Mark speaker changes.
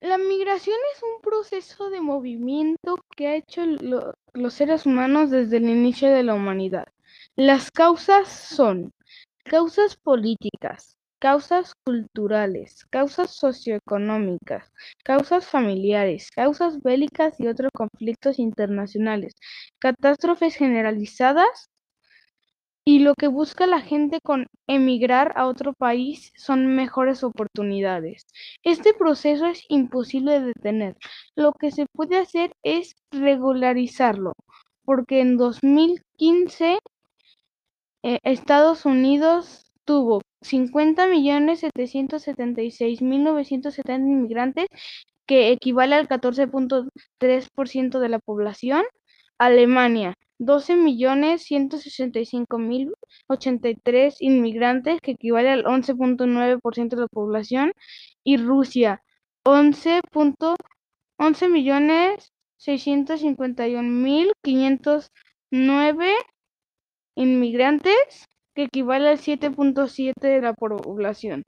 Speaker 1: La migración es un proceso de movimiento que ha hecho los seres humanos desde el inicio de la humanidad. Las causas son causas políticas, causas culturales, causas socioeconómicas, causas familiares, causas bélicas y otros conflictos internacionales, catástrofes generalizadas, y lo que busca la gente con emigrar a otro país son mejores oportunidades. Este proceso es imposible de detener. Lo que se puede hacer es regularizarlo, porque en 2015 eh, Estados Unidos tuvo 50.776.970 inmigrantes, que equivale al 14.3% de la población. Alemania, 12.165.083 inmigrantes, que equivale al 11.9% de la población, y Rusia, 11.651.509 inmigrantes, que equivale al 7.7% de la población.